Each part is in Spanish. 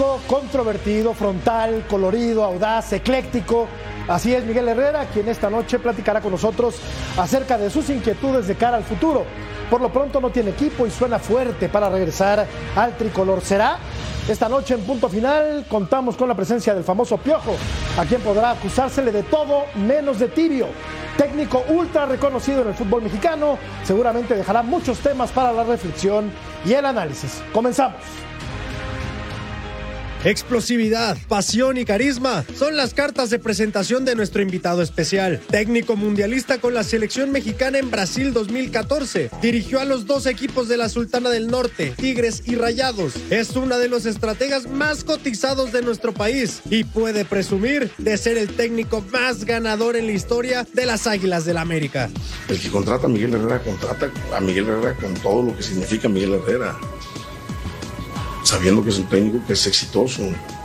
Polémico, controvertido, frontal, colorido, audaz, ecléctico. Así es Miguel Herrera, quien esta noche platicará con nosotros acerca de sus inquietudes de cara al futuro. Por lo pronto no tiene equipo y suena fuerte para regresar al tricolor. ¿Será? Esta noche en punto final contamos con la presencia del famoso Piojo, a quien podrá acusársele de todo menos de tibio. Técnico ultra reconocido en el fútbol mexicano, seguramente dejará muchos temas para la reflexión y el análisis. Comenzamos. Explosividad, pasión y carisma son las cartas de presentación de nuestro invitado especial. Técnico mundialista con la selección mexicana en Brasil 2014. Dirigió a los dos equipos de la Sultana del Norte, Tigres y Rayados. Es uno de los estrategas más cotizados de nuestro país y puede presumir de ser el técnico más ganador en la historia de las Águilas del la América. El que contrata a Miguel Herrera contrata a Miguel Herrera con todo lo que significa Miguel Herrera sabiendo que es un técnico que es exitoso.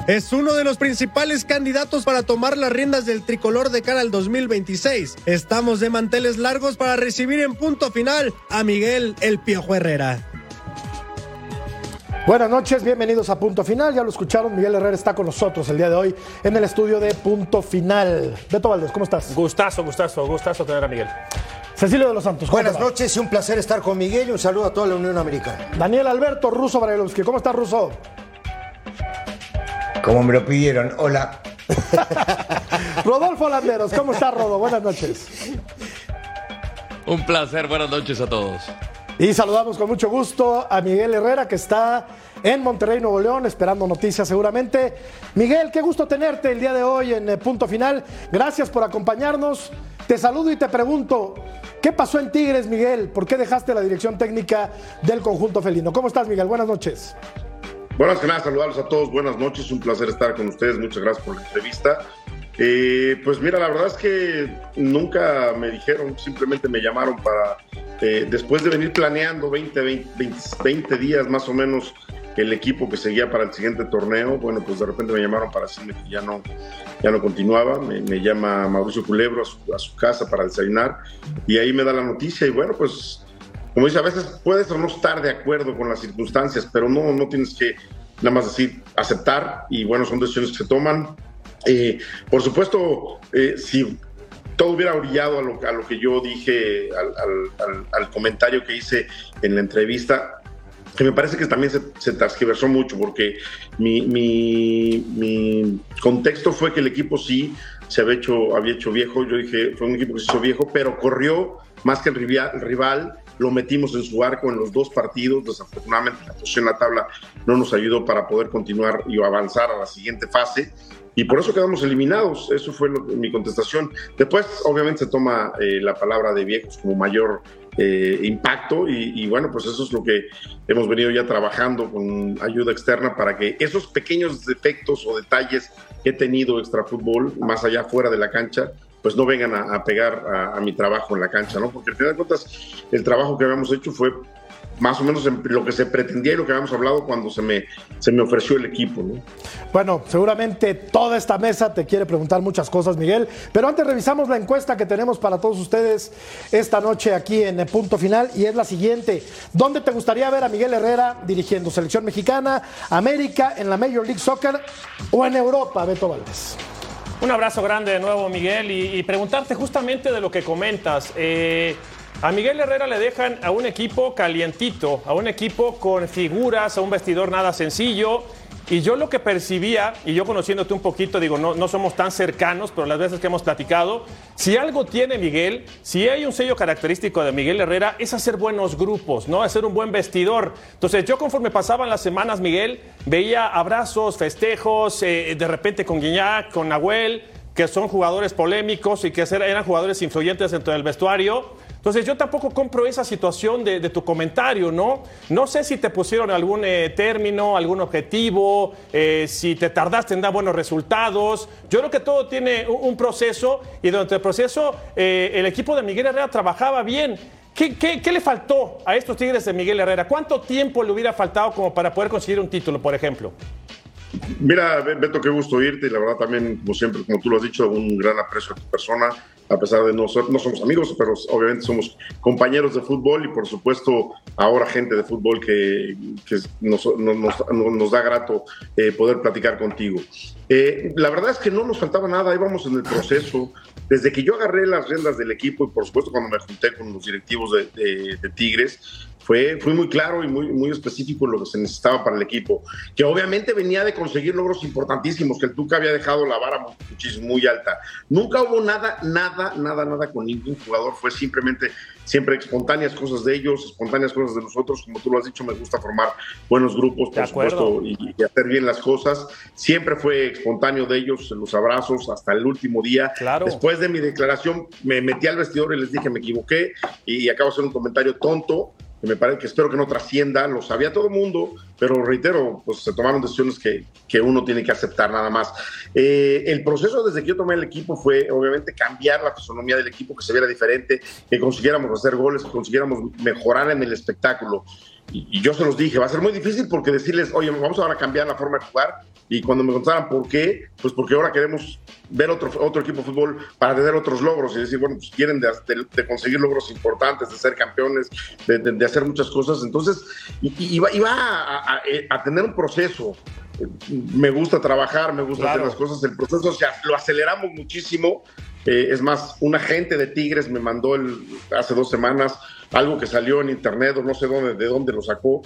Es uno de los principales candidatos para tomar las riendas del tricolor de cara al 2026. Estamos de manteles largos para recibir en punto final a Miguel El Piojo Herrera. Buenas noches, bienvenidos a Punto Final. Ya lo escucharon, Miguel Herrera está con nosotros el día de hoy en el estudio de Punto Final. Beto Valdés, ¿cómo estás? Gustazo, gustazo, gustazo tener a Miguel. Cecilio de los Santos. Buenas noches y un placer estar con Miguel y un saludo a toda la Unión Americana. Daniel Alberto Russo Brailovsky. ¿Cómo estás, Russo? Como me lo pidieron, hola. Rodolfo Landeros, ¿cómo estás, Rodo? Buenas noches. Un placer, buenas noches a todos. Y saludamos con mucho gusto a Miguel Herrera, que está en Monterrey, Nuevo León, esperando noticias seguramente. Miguel, qué gusto tenerte el día de hoy en eh, Punto Final. Gracias por acompañarnos. Te saludo y te pregunto, ¿qué pasó en Tigres, Miguel? ¿Por qué dejaste la dirección técnica del conjunto felino? ¿Cómo estás, Miguel? Buenas noches. Buenas que nada, saludarlos a todos. Buenas noches, un placer estar con ustedes. Muchas gracias por la entrevista. Eh, pues mira, la verdad es que nunca me dijeron, simplemente me llamaron para, eh, después de venir planeando 20, 20, 20, días más o menos el equipo que seguía para el siguiente torneo, bueno, pues de repente me llamaron para decirme que ya no, ya no continuaba, me, llama Mauricio Culebro a su, casa para desayunar y ahí me da la noticia y bueno, pues como dice, a veces puedes o no estar de acuerdo con las circunstancias, pero no, no tienes que nada más decir aceptar y bueno, son decisiones que se toman. Eh, por supuesto, eh, si todo hubiera brillado a lo, a lo que yo dije, al, al, comentario que hice en la entrevista, que me parece que también se, se transgiversó mucho, porque mi, mi, mi, contexto fue que el equipo sí se había hecho, había hecho viejo, yo dije, fue un equipo que se hizo viejo, pero corrió más que el rival, el rival. Lo metimos en su arco en los dos partidos, desafortunadamente la posición en la tabla no nos ayudó para poder continuar y avanzar a la siguiente fase, y por eso quedamos eliminados. Eso fue mi contestación. Después, obviamente, se toma eh, la palabra de viejos como mayor eh, impacto y, bueno, pues eso es lo que hemos venido ya trabajando con ayuda externa para que esos pequeños defectos o detalles que he tenido extra fútbol, más allá fuera de la cancha, pues no vengan a, pegar a, a, mi trabajo en la cancha, ¿no? Porque al final de cuentas el trabajo que habíamos hecho fue más o menos lo que se pretendía y lo que habíamos hablado cuando se me, se me ofreció el equipo. ¿no? Bueno, seguramente toda esta mesa te quiere preguntar muchas cosas, Miguel, pero antes revisamos la encuesta que tenemos para todos ustedes esta noche aquí en el punto final y es la siguiente. ¿Dónde te gustaría ver a Miguel Herrera dirigiendo selección mexicana, América, en la Major League Soccer o en Europa, Beto Valdés? Un abrazo grande de nuevo, Miguel, y, preguntarte justamente de lo que comentas. Eh, a Miguel Herrera le dejan a un equipo calientito, a un equipo con figuras, a un vestidor nada sencillo. Y yo lo que percibía, y yo conociéndote un poquito, digo, no, no somos tan cercanos, pero las veces que hemos platicado, si algo tiene Miguel, si hay un sello característico de Miguel Herrera, es hacer buenos grupos, ¿no? Hacer un buen vestidor. Entonces yo conforme pasaban las semanas, Miguel, veía abrazos, festejos, eh, de repente con Guiñac, con Nahuel, que son jugadores polémicos y que eran jugadores influyentes dentro del vestuario. Entonces yo tampoco compro esa situación de, tu comentario, ¿no? No sé si te pusieron algún eh, término, algún objetivo, eh, si te tardaste en dar buenos resultados. Yo creo que todo tiene un, proceso y durante el proceso eh, el equipo de Miguel Herrera trabajaba bien. ¿Qué, ¿Qué, le faltó a estos Tigres de Miguel Herrera? ¿Cuánto tiempo le hubiera faltado como para poder conseguir un título, por ejemplo? Mira, Beto, qué gusto oírte y la verdad también, como siempre, como tú lo has dicho, un gran aprecio a tu persona, a pesar de no ser, no somos amigos, pero obviamente somos compañeros de fútbol y por supuesto ahora gente de fútbol que, nos, nos, da grato eh, poder platicar contigo. Eh, la verdad es que no nos faltaba nada, íbamos en el proceso. Desde que yo agarré las riendas del equipo y por supuesto cuando me junté con los directivos de Tigres, fue, fue muy claro y muy, muy específico en lo que se necesitaba para el equipo, que obviamente venía de conseguir logros importantísimos, que el Tuca había dejado la vara muchísimo, muy alta. Nunca hubo nada, nada, nada, nada con ningún jugador, fue simplemente siempre espontáneas cosas de ellos, espontáneas cosas de nosotros, como tú lo has dicho, me gusta formar buenos grupos, por supuesto, y, hacer bien las cosas. Siempre fue espontáneo de ellos, los abrazos, hasta el último día. Claro. Después de mi declaración, me metí al vestidor y les dije, me equivoqué, y acabo de hacer un comentario tonto, me parece que espero que no trascienda, lo sabía todo el mundo, pero reitero, pues se tomaron decisiones que, que uno tiene que aceptar nada más. Eh, el proceso desde que yo tomé el equipo fue obviamente cambiar la fisonomía del equipo, que se viera diferente, que consiguiéramos hacer goles, que consiguiéramos mejorar en el espectáculo. Y, yo se los dije, va a ser muy difícil porque decirles, oye, vamos ahora a cambiar la forma de jugar. Y cuando me contaran por qué, pues porque ahora queremos ver otro, otro equipo de fútbol para tener otros logros y decir, bueno, pues quieren de, conseguir logros importantes, de ser campeones, de, hacer muchas cosas. Entonces, iba, iba a, a, tener un proceso. Me gusta trabajar, me gusta hacer las cosas. El proceso o sea, lo aceleramos muchísimo. Eh, es más, un agente de Tigres me mandó el, hace dos semanas algo que salió en internet o no sé dónde, de dónde lo sacó,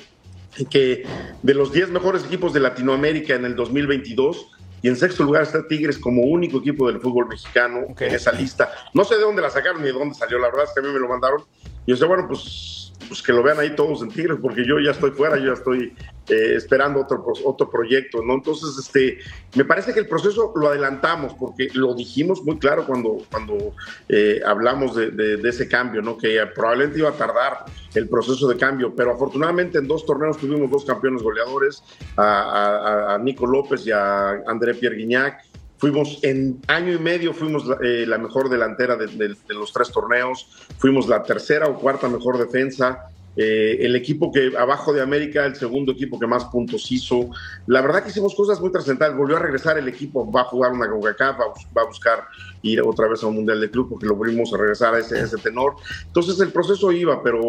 que de los 10 mejores equipos de Latinoamérica en el 2022, y en sexto lugar está Tigres como único equipo del fútbol mexicano en esa lista. No sé de dónde la sacaron ni de dónde salió, la verdad es que a mí me lo mandaron. Y yo sé, bueno, pues pues que lo vean ahí todos en Tigres, porque yo ya estoy fuera, yo ya estoy eh, esperando otro, otro proyecto, ¿no? Entonces, este, me parece que el proceso lo adelantamos, porque lo dijimos muy claro cuando, cuando eh, hablamos de, ese cambio, ¿no? Que probablemente iba a tardar el proceso de cambio, pero afortunadamente en dos torneos tuvimos dos campeones goleadores, a, Nico López y a André Pierre Guignac, Fuimos en año y medio, fuimos la, eh, mejor delantera de, los tres torneos, fuimos la tercera o cuarta mejor defensa, eh, el equipo que abajo de América, el segundo equipo que más puntos hizo. La verdad que hicimos cosas muy trascendentales. Volvió a regresar el equipo, va a jugar una CONCACAF, va, a buscar ir otra vez a un Mundial de Club porque lo volvimos a regresar a ese, ese tenor. Entonces el proceso iba, pero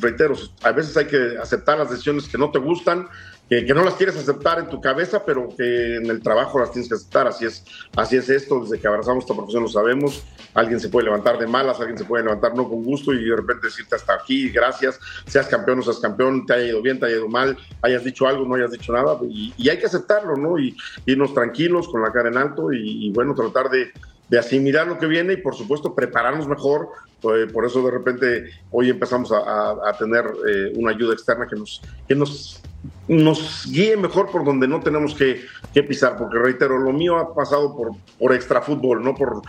reitero, a veces hay que aceptar las decisiones que no te gustan, que, no las quieres aceptar en tu cabeza, pero que en el trabajo las tienes que aceptar. Así es, así es esto, desde que abrazamos esta profesión lo sabemos. Alguien se puede levantar de malas, alguien se puede levantar no con gusto y de repente decirte hasta aquí, gracias, seas campeón o seas campeón, te haya ido bien, te haya ido mal, hayas dicho algo, no hayas dicho nada, y, hay que aceptarlo, ¿no? Y irnos tranquilos, con la cara en alto y, bueno, tratar de, asimilar lo que viene y por supuesto prepararnos mejor. Pues, por eso de repente hoy empezamos a, tener eh, una ayuda externa que nos, que nos nos guíe mejor por donde no tenemos que, pisar, porque reitero, lo mío ha pasado por, por extra fútbol, no por,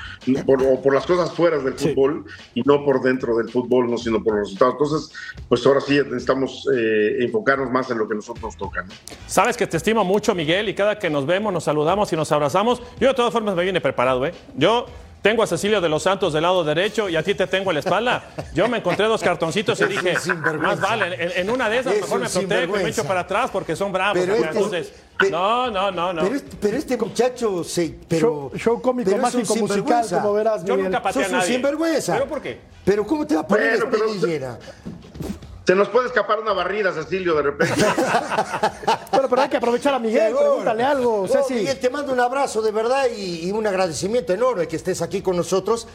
por, o por las cosas fuera del fútbol y no por dentro del fútbol, no sino por los resultados. Entonces, pues ahora sí necesitamos eh, enfocarnos más en lo que nosotros nos toca. Sabes que te estimo mucho, Miguel, y cada que nos vemos, nos saludamos y nos abrazamos. Yo de todas formas me viene preparado, ¿eh? Yo tengo a Cecilio de los Santos del lado derecho y a ti te tengo en la espalda. Yo me encontré dos cartoncitos y dije, más vale, en, una de esas mejor me protejo y me echo para atrás porque son bravos. Pero este entonces, no, no, no, no. Pero este, muchacho, sí, pero... Show, cómico, mágico, musical, como verás, Yo nunca pateé a nadie. sinvergüenza. ¿Pero por qué? Pero ¿cómo te va a poner bueno, pero, se nos puede escapar una barrida, Cecilio, de repente. bueno, pero hay que aprovechar a Miguel, pregúntale algo. Miguel, te mando un abrazo de verdad y, un agradecimiento enorme que estés aquí con nosotros.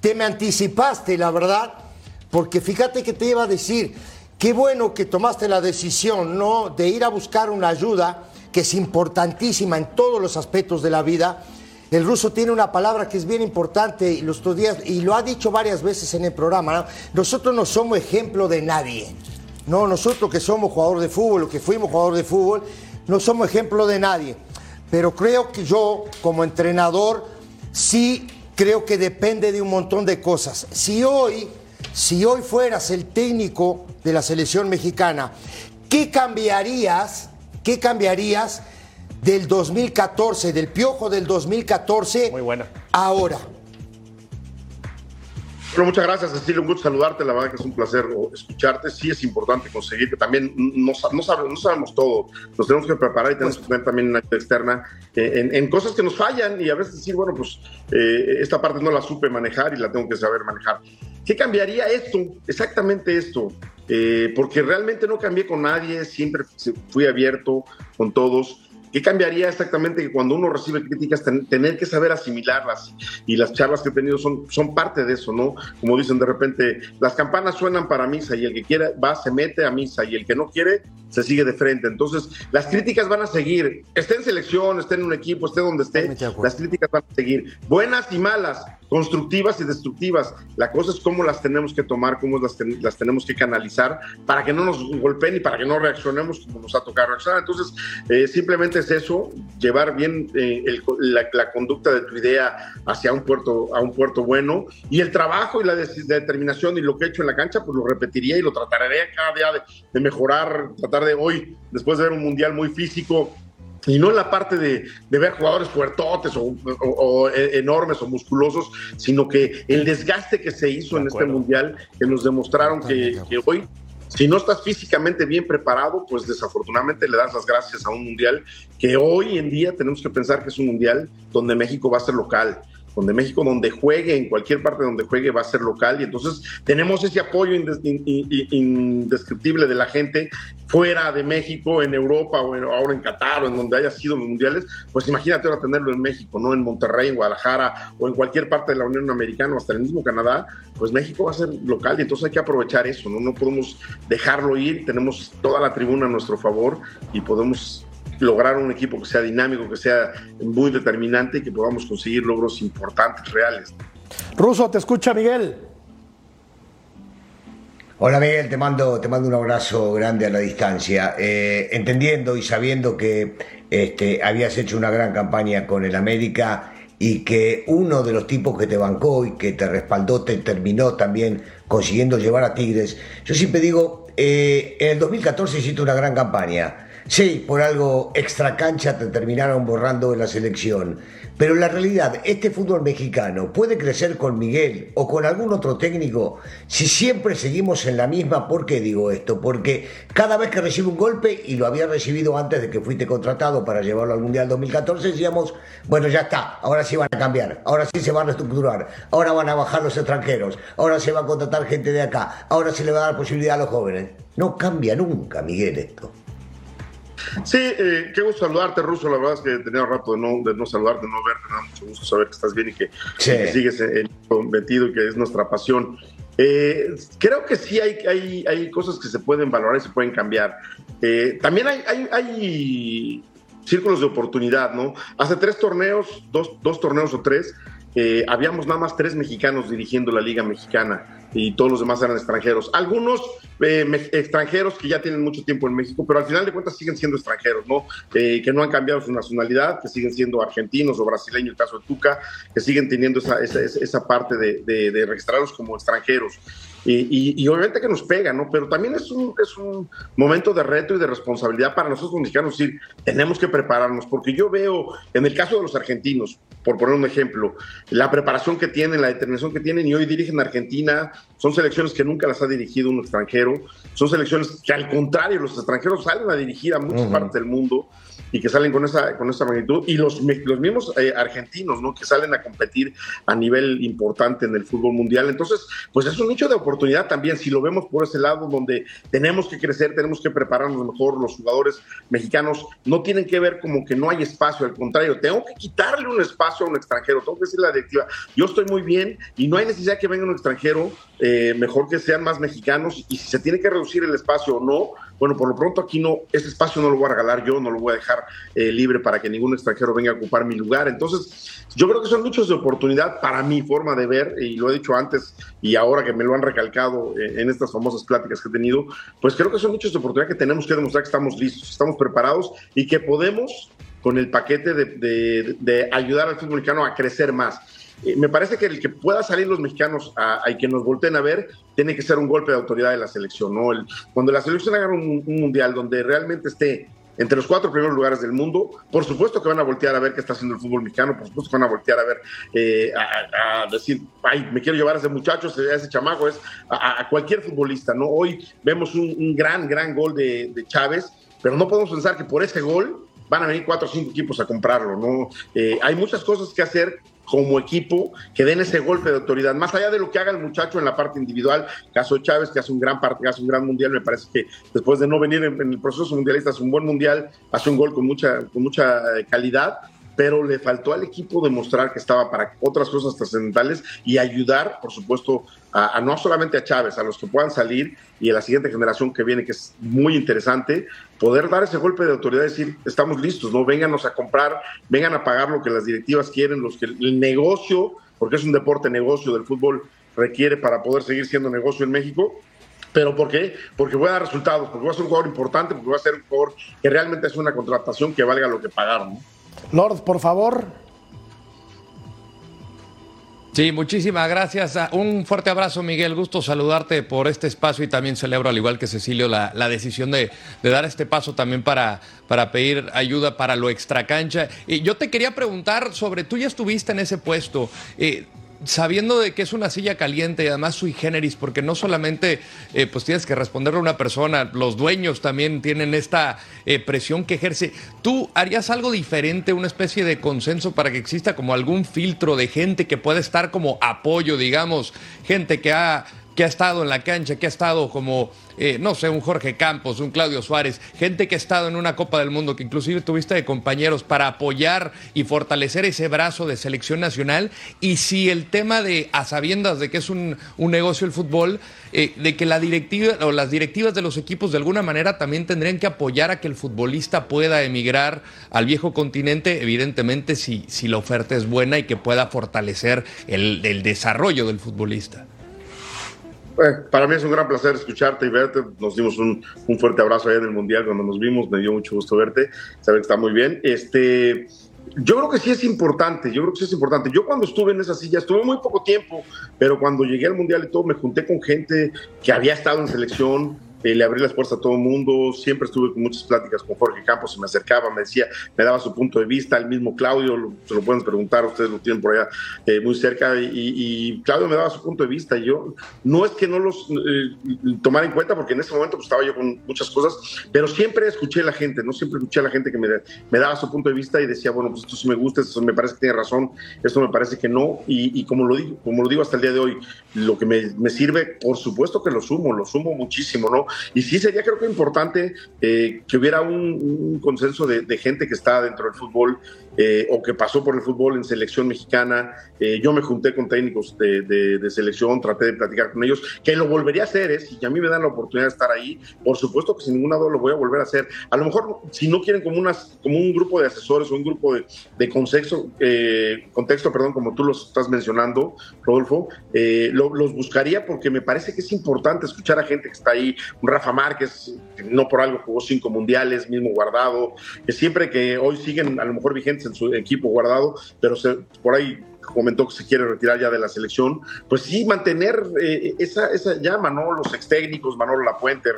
Te me anticipaste, la verdad, porque fíjate que te iba a decir, qué bueno que tomaste la decisión, ¿no? De ir a buscar una ayuda que es importantísima en todos los aspectos de la vida el ruso tiene una palabra que es bien importante y, los días, y lo ha dicho varias veces en el programa. Nosotros no somos ejemplo de nadie. No, nosotros que somos jugador de fútbol o que fuimos jugador de fútbol, no somos ejemplo de nadie. Pero creo que yo, como entrenador, sí creo que depende de un montón de cosas. Si hoy, si hoy fueras el técnico de la selección mexicana, ¿qué cambiarías? ¿Qué cambiarías? Del 2014, del piojo del 2014. Muy buena. Ahora. Bueno, muchas gracias, Cecilia. Un gusto saludarte. La verdad que es un placer escucharte. Sí es importante conseguir que también no, no, sabemos, no sabemos todo. Nos tenemos que preparar y tenemos que tener también una ayuda externa eh, en, cosas que nos fallan y a veces decir, bueno, pues eh, esta parte no la supe manejar y la tengo que saber manejar. ¿Qué cambiaría esto? Exactamente esto. Eh, porque realmente no cambié con nadie, siempre fui abierto con todos. ¿Qué cambiaría exactamente que cuando uno recibe críticas tener que saber asimilarlas? Y las charlas que he tenido son, son parte de eso, ¿no? Como dicen de repente, las campanas suenan para misa y el que quiera va, se mete a misa y el que no quiere se sigue de frente. Entonces, las críticas van a seguir. Esté en selección, esté en un equipo, esté donde esté, las críticas van a seguir. Buenas y malas, constructivas y destructivas. La cosa es cómo las tenemos que tomar, cómo las, las tenemos que canalizar para que no nos golpeen y para que no reaccionemos como nos ha tocado reaccionar. Entonces, eh, simplemente es eso, llevar bien eh, la, conducta de tu idea hacia un puerto, a un puerto bueno y el trabajo y la, determinación y lo que he hecho en la cancha, pues lo repetiría y lo trataré cada día de mejorar, tratar de hoy, después de ver un mundial muy físico, y no en la parte de, ver jugadores fuertotes o, enormes o musculosos, sino que el desgaste que se hizo en este mundial, que nos demostraron que, que, hoy, si no estás físicamente bien preparado, pues desafortunadamente le das las gracias a un mundial que hoy en día tenemos que pensar que es un mundial donde México va a ser local donde México, donde juegue, en cualquier parte donde juegue, va a ser local. Y entonces tenemos ese apoyo indescriptible de la gente fuera de México, en Europa o ahora en Qatar o en donde haya sido los mundiales. Pues imagínate ahora tenerlo en México, ¿no? En Monterrey, en Guadalajara o en cualquier parte de la Unión Americana o hasta el mismo Canadá. Pues México va a ser local y entonces hay que aprovechar eso, ¿no? No podemos dejarlo ir. Tenemos toda la tribuna a nuestro favor y podemos lograr un equipo que sea dinámico, que sea muy determinante y que podamos conseguir logros importantes, reales. Ruso, te escucha Miguel. Hola Miguel, te mando, te mando un abrazo grande a la distancia, eh, entendiendo y sabiendo que este, habías hecho una gran campaña con el América y que uno de los tipos que te bancó y que te respaldó te terminó también consiguiendo llevar a Tigres. Yo siempre digo, eh, en el 2014 hiciste una gran campaña Sí, por algo extra cancha te terminaron borrando de la selección. Pero la realidad, este fútbol mexicano puede crecer con Miguel o con algún otro técnico si siempre seguimos en la misma. ¿Por qué digo esto? Porque cada vez que recibe un golpe, y lo había recibido antes de que fuiste contratado para llevarlo al Mundial 2014, decíamos, bueno, ya está, ahora sí van a cambiar, ahora sí se van a reestructurar, ahora van a bajar los extranjeros, ahora se va a contratar gente de acá, ahora se le va a dar posibilidad a los jóvenes. No cambia nunca, Miguel, esto. Sí, eh, qué gusto saludarte, Ruso. La verdad es que tenía rato de no, de no saludarte, de no verte. Me da mucho gusto saber que estás bien y que, sigues metido y que es nuestra pasión. Eh, creo que sí hay, hay, hay, cosas que se pueden valorar y se pueden cambiar. Eh, también hay, hay, hay, círculos de oportunidad, ¿no? Hace tres torneos, dos, dos torneos o tres, eh, habíamos nada más tres mexicanos dirigiendo la Liga Mexicana y todos los demás eran extranjeros. Algunos eh, extranjeros que ya tienen mucho tiempo en México, pero al final de cuentas siguen siendo extranjeros, ¿no? Eh, que no han cambiado su nacionalidad, que siguen siendo argentinos o brasileños, el caso de Tuca, que siguen teniendo esa, esa, esa parte de, de registrarlos como extranjeros. Y, obviamente que nos pega, ¿no? Pero también es un, es un momento de reto y de responsabilidad para nosotros los mexicanos decir, tenemos que prepararnos, porque yo veo, en el caso de los argentinos, por poner un ejemplo, la preparación que tienen, la determinación que tienen, y hoy dirigen a Argentina, son selecciones que nunca las ha dirigido un extranjero, son selecciones que al contrario, los extranjeros salen a dirigir a muchas partes del mundo y que salen con esa, con esa magnitud, y los, los mismos eh, argentinos, ¿no? Que salen a competir a nivel importante en el fútbol mundial. Entonces, pues es un nicho de oportunidad también, si lo vemos por ese lado, donde tenemos que crecer, tenemos que prepararnos mejor, los jugadores mexicanos no tienen que ver como que no hay espacio, al contrario, tengo que quitarle un espacio a un extranjero, tengo que decir la directiva, yo estoy muy bien y no hay necesidad que venga un extranjero, eh, mejor que sean más mexicanos, y si se tiene que reducir el espacio o no, bueno, por lo pronto aquí no, este espacio no lo voy a regalar yo, no lo voy a dejar eh, libre para que ningún extranjero venga a ocupar mi lugar. Entonces, yo creo que son muchos de oportunidad para mi forma de ver, y lo he dicho antes y ahora que me lo han recalcado eh, en estas famosas pláticas que he tenido, pues creo que son muchos de oportunidad que tenemos que demostrar que estamos listos, estamos preparados y que podemos con el paquete de, de ayudar al fútbol mexicano a crecer más. Eh, me parece que el que pueda salir los mexicanos a, que nos volteen a ver, tiene que ser un golpe de autoridad de la selección. ¿no? cuando la selección haga un, mundial donde realmente esté entre los cuatro primeros lugares del mundo. Por supuesto que van a voltear a ver qué está haciendo el fútbol mexicano, por supuesto que van a voltear a ver, eh, a, decir, ay, me quiero llevar a ese muchacho, a ese chamaco, es a, cualquier futbolista, ¿no? Hoy vemos un, gran, gran gol de, Chávez, pero no podemos pensar que por ese gol van a venir cuatro o cinco equipos a comprarlo, ¿no? Eh, hay muchas cosas que hacer como equipo que den ese golpe de autoridad, más allá de lo que haga el muchacho en la parte individual, caso Chávez, que hace un gran parte, hace un gran mundial, me parece que después de no venir en, el proceso mundialista, hace un buen mundial, hace un gol con mucha, con mucha eh, calidad, pero le faltó al equipo demostrar que estaba para otras cosas trascendentales y ayudar, por supuesto, a, no solamente a Chávez, a los que puedan salir y a la siguiente generación que viene, que es muy interesante, poder dar ese golpe de autoridad y decir, estamos listos, ¿no? Vénganos a comprar, vengan a pagar lo que las directivas quieren, los que el negocio, porque es un deporte negocio del fútbol, requiere para poder seguir siendo negocio en México. ¿Pero por qué? Porque voy a dar resultados, porque voy a ser un jugador importante, porque voy a ser un jugador que realmente es una contratación que valga lo que pagaron. ¿no? Lord, por favor. Sí, muchísimas gracias. Ah, un fuerte abrazo, Miguel. Gusto saludarte por este espacio y también celebro, al igual que Cecilio, la, decisión de, dar este paso también para, para pedir ayuda para lo extracancha. Y yo te quería preguntar sobre, tú ya estuviste en ese puesto. Eh, sabiendo de que es una silla caliente y además sui generis, porque no solamente eh, pues tienes que responderle a una persona, los dueños también tienen esta eh, presión que ejerce. ¿Tú harías algo diferente, una especie de consenso para que exista como algún filtro de gente que pueda estar como apoyo, digamos, gente que ha que ha estado en la cancha, que ha estado como, eh, no sé, un Jorge Campos, un Claudio Suárez, gente que ha estado en una Copa del Mundo, que inclusive tuviste de compañeros para apoyar y fortalecer ese brazo de selección nacional. Y si el tema de, a sabiendas de que es un, negocio el fútbol, eh, de que la directiva o las directivas de los equipos de alguna manera también tendrían que apoyar a que el futbolista pueda emigrar al viejo continente, evidentemente si, si la oferta es buena y que pueda fortalecer el, el desarrollo del futbolista para mí es un gran placer escucharte y verte. Nos dimos un, fuerte abrazo allá en el Mundial cuando nos vimos. Me dio mucho gusto verte. Saber que está muy bien. Este, yo creo que sí es importante. Yo creo que sí es importante. Yo cuando estuve en esa silla, estuve muy poco tiempo, pero cuando llegué al Mundial y todo, me junté con gente que había estado en selección eh, le abrí las puertas a todo el mundo, siempre estuve con muchas pláticas con Jorge Campos, se me acercaba, me decía, me daba su punto de vista, el mismo Claudio, se lo pueden preguntar, ustedes lo tienen por allá eh, muy cerca, y, Claudio me daba su punto de vista, y yo no es que no los eh, tomara en cuenta, porque en ese momento pues, estaba yo con muchas cosas, pero siempre escuché a la gente, no siempre escuché a la gente que me, me daba su punto de vista y decía, bueno, pues esto sí me gusta, esto me parece que tiene razón, esto me parece que no, y, como, lo digo, como lo digo hasta el día de hoy, lo que me, me sirve, por supuesto que lo sumo, lo sumo muchísimo, ¿no? Y sí sería creo que importante eh, que hubiera un, consenso de, gente que está dentro del fútbol eh, o que pasó por el fútbol en selección mexicana. Eh, yo me junté con técnicos de, selección, traté de platicar con ellos, que lo volvería a hacer, ¿eh? si a mí me dan la oportunidad de estar ahí, por supuesto que sin ninguna duda lo voy a volver a hacer. A lo mejor si no quieren como, un grupo de asesores o un grupo de, de contexto, perdón, como tú los estás mencionando, Rodolfo, los buscaría porque me parece que es importante escuchar a gente que está ahí, Rafa Márquez, que no por algo jugó cinco mundiales, mismo guardado, que siempre que hoy siguen a lo mejor vigentes en su equipo guardado, pero se, por ahí comentó que se quiere retirar ya de la selección, pues sí, mantener eh, esa, esa llama, ¿no? Los ex técnicos, Manolo Lapuente,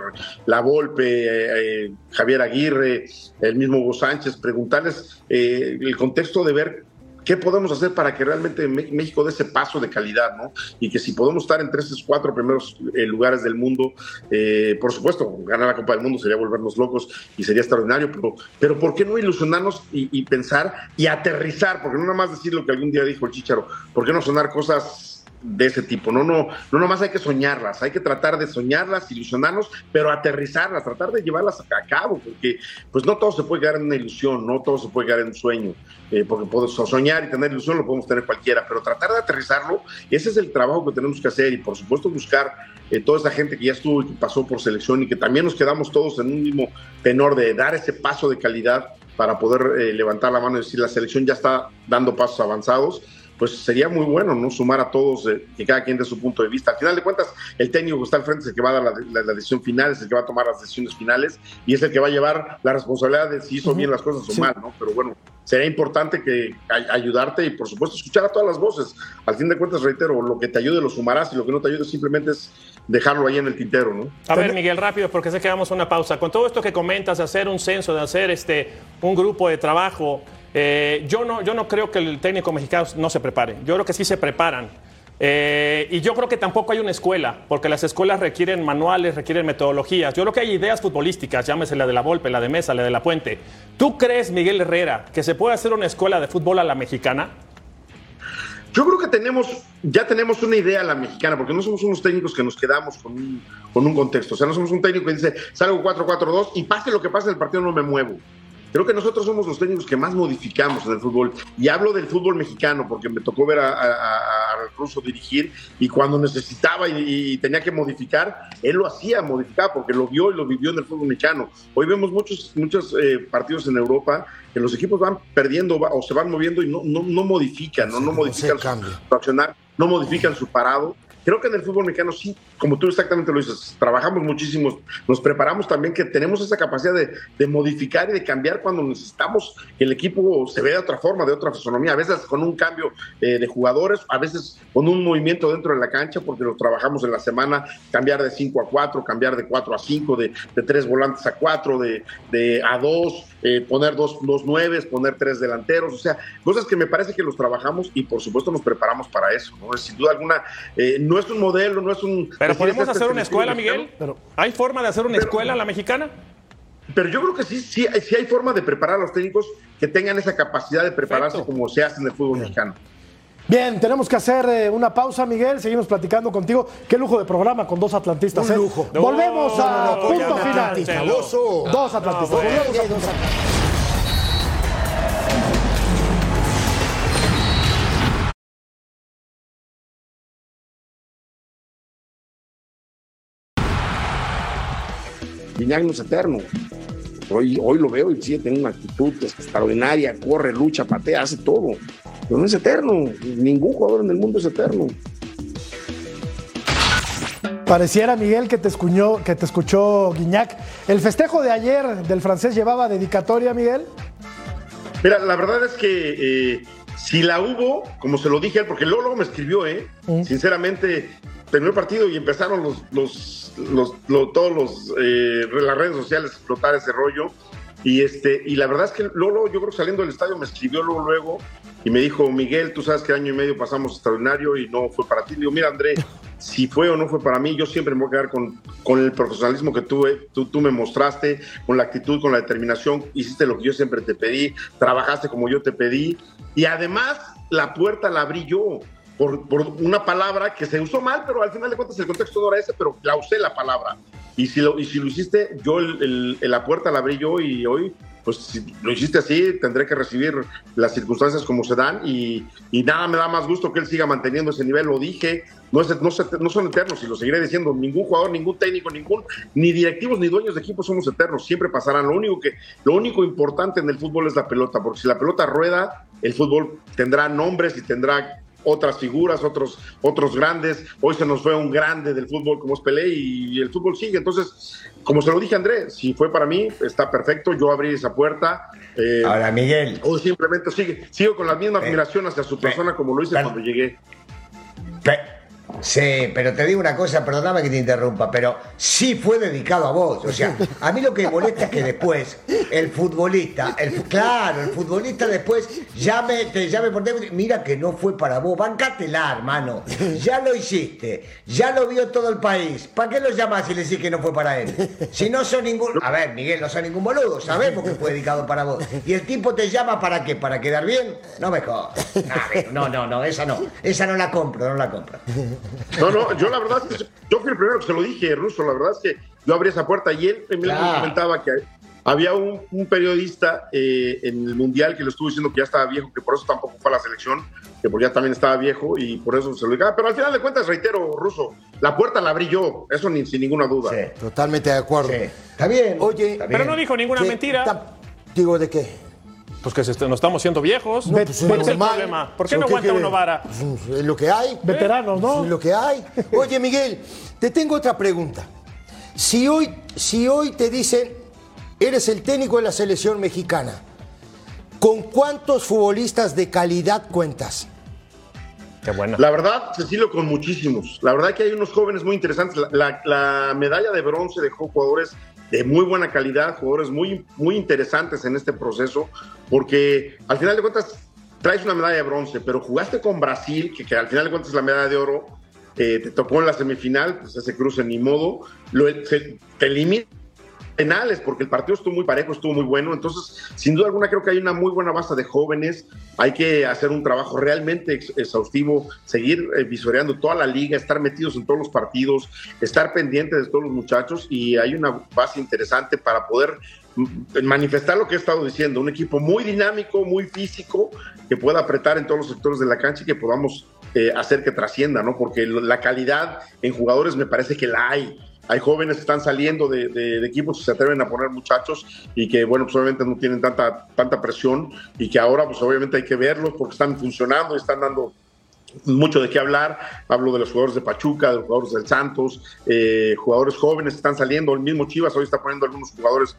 La Volpe, eh, eh, Javier Aguirre, el mismo Hugo Sánchez, preguntarles el contexto de ver ¿Qué podemos hacer para que realmente México dé ese paso de calidad, ¿no? Y que si podemos estar entre esos cuatro primeros eh, lugares del mundo, eh, por supuesto, ganar la Copa del Mundo sería volvernos locos y sería extraordinario, pero, pero ¿por qué no ilusionarnos y, pensar y aterrizar? Porque no nada más decir lo que algún día dijo el Chicharo, ¿por qué no sonar cosas de ese tipo. No, no, no nomás hay que soñarlas, hay que tratar de soñarlas, ilusionarnos, pero aterrizarlas, tratar de llevarlas a cabo, porque pues no todo se puede quedar en una ilusión, no todo se puede quedar en un sueño, eh, porque podemos soñar y tener ilusión lo podemos tener cualquiera, pero tratar de aterrizarlo, ese es el trabajo que tenemos que hacer y por supuesto buscar eh, toda esa gente que ya estuvo y que pasó por selección y que también nos quedamos todos en un mismo tenor de dar ese paso de calidad para poder eh, levantar la mano y decir la selección ya está dando pasos avanzados pues sería muy bueno, ¿no? Sumar a todos, eh, que cada quien dé su punto de vista. Al final de cuentas, el técnico que está al frente es el que va a dar la, decisión final, es el que va a tomar las decisiones finales y es el que va a llevar la responsabilidad de si hizo bien las cosas o mal, ¿no? Pero bueno, sería importante que ayudarte y por supuesto escuchar a todas las voces. Al fin de cuentas, reitero, lo que te ayude lo sumarás y lo que no te ayude simplemente es dejarlo ahí en el tintero, ¿no? A ver, Miguel, rápido, porque sé que vamos a una pausa. Con todo esto que comentas de hacer un censo, de hacer este un grupo de trabajo, eh, yo, no, yo no creo que el técnico mexicano no se prepare. Yo creo que sí se preparan. Eh, y yo creo que tampoco hay una escuela, porque las escuelas requieren manuales, requieren metodologías. Yo creo que hay ideas futbolísticas, llámese la de la Volpe, la de Mesa, la de la Puente. ¿Tú crees, Miguel Herrera, que se puede hacer una escuela de fútbol a la mexicana? Yo creo que tenemos, ya tenemos una idea a la mexicana, porque no somos unos técnicos que nos quedamos con un, con un contexto. O sea, no somos un técnico que dice, salgo 4-4-2 y pase lo que pase en el partido no me muevo. Creo que nosotros somos los técnicos que más modificamos en el fútbol. Y hablo del fútbol mexicano porque me tocó ver al ruso dirigir y cuando necesitaba y, tenía que modificar, él lo hacía, modificaba porque lo vio y lo vivió en el fútbol mexicano. Hoy vemos muchos, muchos eh, partidos en Europa que los equipos van perdiendo o se van moviendo y no, no, no modifican, no, no modifican su accionar, no modifican su parado. Creo que en el fútbol mexicano sí, como tú exactamente lo dices, trabajamos muchísimo, nos preparamos también, que tenemos esa capacidad de, modificar y de cambiar cuando necesitamos que el equipo se vea de otra forma, de otra fisonomía, a veces con un cambio eh, de jugadores, a veces con un movimiento dentro de la cancha, porque lo trabajamos en la semana, cambiar de 5 a 4, cambiar de 4 a 5, de, de 3 volantes a 4, de, de a 2, eh, poner dos, dos nueves, poner tres delanteros, o sea, cosas que me parece que los trabajamos y por supuesto nos preparamos para eso, ¿no? Sin duda alguna, eh, no es un modelo, no es un... Pero podemos hacer una escuela, Miguel. Pero, ¿Hay forma de hacer una escuela la mexicana? Pero yo creo que sí, sí, sí hay forma de preparar a los técnicos que tengan esa capacidad de prepararse como se hace en el fútbol mexicano. Bien, tenemos que hacer eh, una pausa, Miguel. Seguimos platicando contigo. Qué lujo de programa con dos atlantistas. Un lujo. Volvemos a punto final. Dos atlantistas. Volvemos a punto no es eterno. Hoy, hoy lo veo y sí, tiene una actitud extraordinaria, corre, lucha, patea, hace todo. Pero no es eterno. Ningún jugador en el mundo es eterno. Pareciera, Miguel, que te, escuchó, que te escuchó Guiñac. ¿El festejo de ayer del francés llevaba dedicatoria, Miguel? Mira, la verdad es que eh, si la hubo, como se lo dije él, porque luego, me escribió, ¿eh? Sinceramente, terminó el partido y empezaron los, los, los, todos los eh, las redes sociales a explotar ese rollo. Y este, y la verdad es que Lolo, yo creo que saliendo del estadio me escribió luego, luego y me dijo, Miguel, tú sabes que año y medio pasamos extraordinario y no fue para ti. Le digo, mira, André, si fue o no fue para mí, yo siempre me voy a quedar con, con el profesionalismo que tú, tú, tú, me mostraste, con la actitud, con la determinación, hiciste lo que yo siempre te pedí, trabajaste como yo te pedí y además la puerta la abrí yo por, una palabra que se usó mal, pero al final de cuentas el contexto no era ese, pero la usé la palabra. Y si lo, y si lo hiciste, yo el, la puerta la abrí yo y hoy, pues si lo hiciste así, tendré que recibir las circunstancias como se dan y, y nada me da más gusto que él siga manteniendo ese nivel, lo dije, no, es, no, no, son eternos y lo seguiré diciendo, ningún jugador, ningún técnico, ningún, ni directivos ni dueños de equipo somos eternos, siempre pasarán, lo único, que, lo único importante en el fútbol es la pelota, porque si la pelota rueda, el fútbol tendrá nombres y tendrá otras figuras, otros, otros grandes. Hoy se nos fue un grande del fútbol como es Pelé y, el fútbol sigue. Entonces, como se lo dije a André, si fue para mí, está perfecto. Yo abrí esa puerta. Eh, Ahora, Miguel. O simplemente sigue, sigo con la misma admiración hacia su persona como lo hice cuando llegué. Sí, pero te digo una cosa, perdóname que te interrumpa, pero sí fue dedicado a vos. O sea, a mí lo que me molesta es que después el futbolista, el, claro, el futbolista después llame, te llame por teléfono, mira que no fue para vos, bancátela, hermano. Ya lo hiciste, ya lo vio todo el país. ¿Para qué lo llamas y le decís que no fue para él? Si no son ningún. A ver, Miguel, no son ningún boludo, sabemos que fue dedicado para vos. Y el tipo te llama para qué, para quedar bien. No me jodas. No, no, no, esa no. Esa no la compro, no la compro. No, no, yo la verdad es que yo fui el primero que se lo dije, Ruso, la verdad es que yo abrí esa puerta y él me comentaba que había un, periodista eh, en el Mundial que le estuvo diciendo que ya estaba viejo, que por eso tampoco fue a la selección, que porque ya también estaba viejo y por eso se lo dije. Pero al final de cuentas, reitero, Ruso, la puerta la abrí yo, eso ni, sin ninguna duda. Sí, totalmente de acuerdo. Está bien. Oye, pero no dijo ninguna mentira. Digo, ¿de qué? Pues que se est- nos estamos siendo viejos. No, pues, ¿Cuál es el problema? ¿Por qué ¿Pero no aguanta uno vara? Pues, Es lo que hay. Veteranos, ¿no? Es lo que hay. Oye, Miguel, te tengo otra pregunta. Si hoy, si hoy te dicen, eres el técnico de la selección mexicana, ¿con cuántos futbolistas de calidad cuentas? Qué buena. La verdad, Cecilio, con muchísimos. La verdad que hay unos jóvenes muy interesantes. La, la- la medalla de bronce dejó jugadores de muy buena calidad, jugadores muy, muy interesantes en este proceso, porque al final de cuentas traes una medalla de bronce, pero jugaste con Brasil, que, que al final de cuentas es la medalla de oro, eh, te tocó en la semifinal, pues ese cruce ni modo, lo, se- te elimina penales, porque el partido estuvo muy parejo, estuvo muy bueno. Entonces, sin duda alguna, creo que hay una muy buena base de jóvenes. Hay que hacer un trabajo realmente ex- exhaustivo, seguir eh, visoreando toda la liga, estar metidos en todos los partidos, estar pendientes de todos los muchachos. Y hay una base interesante para poder mm, manifestar lo que he estado diciendo. Un equipo muy dinámico, muy físico, que pueda apretar en todos los sectores de la cancha y que podamos eh, hacer que trascienda, ¿no? Porque la calidad en jugadores me parece que la hay. Hay jóvenes que están saliendo de, equipos que se atreven a poner muchachos y que, bueno, pues obviamente no tienen tanta, tanta presión y que ahora, pues obviamente hay que verlos porque están funcionando y están dando mucho de qué hablar. Hablo de los jugadores de Pachuca, de los jugadores del Santos, eh, jugadores jóvenes que están saliendo. El mismo Chivas hoy está poniendo algunos jugadores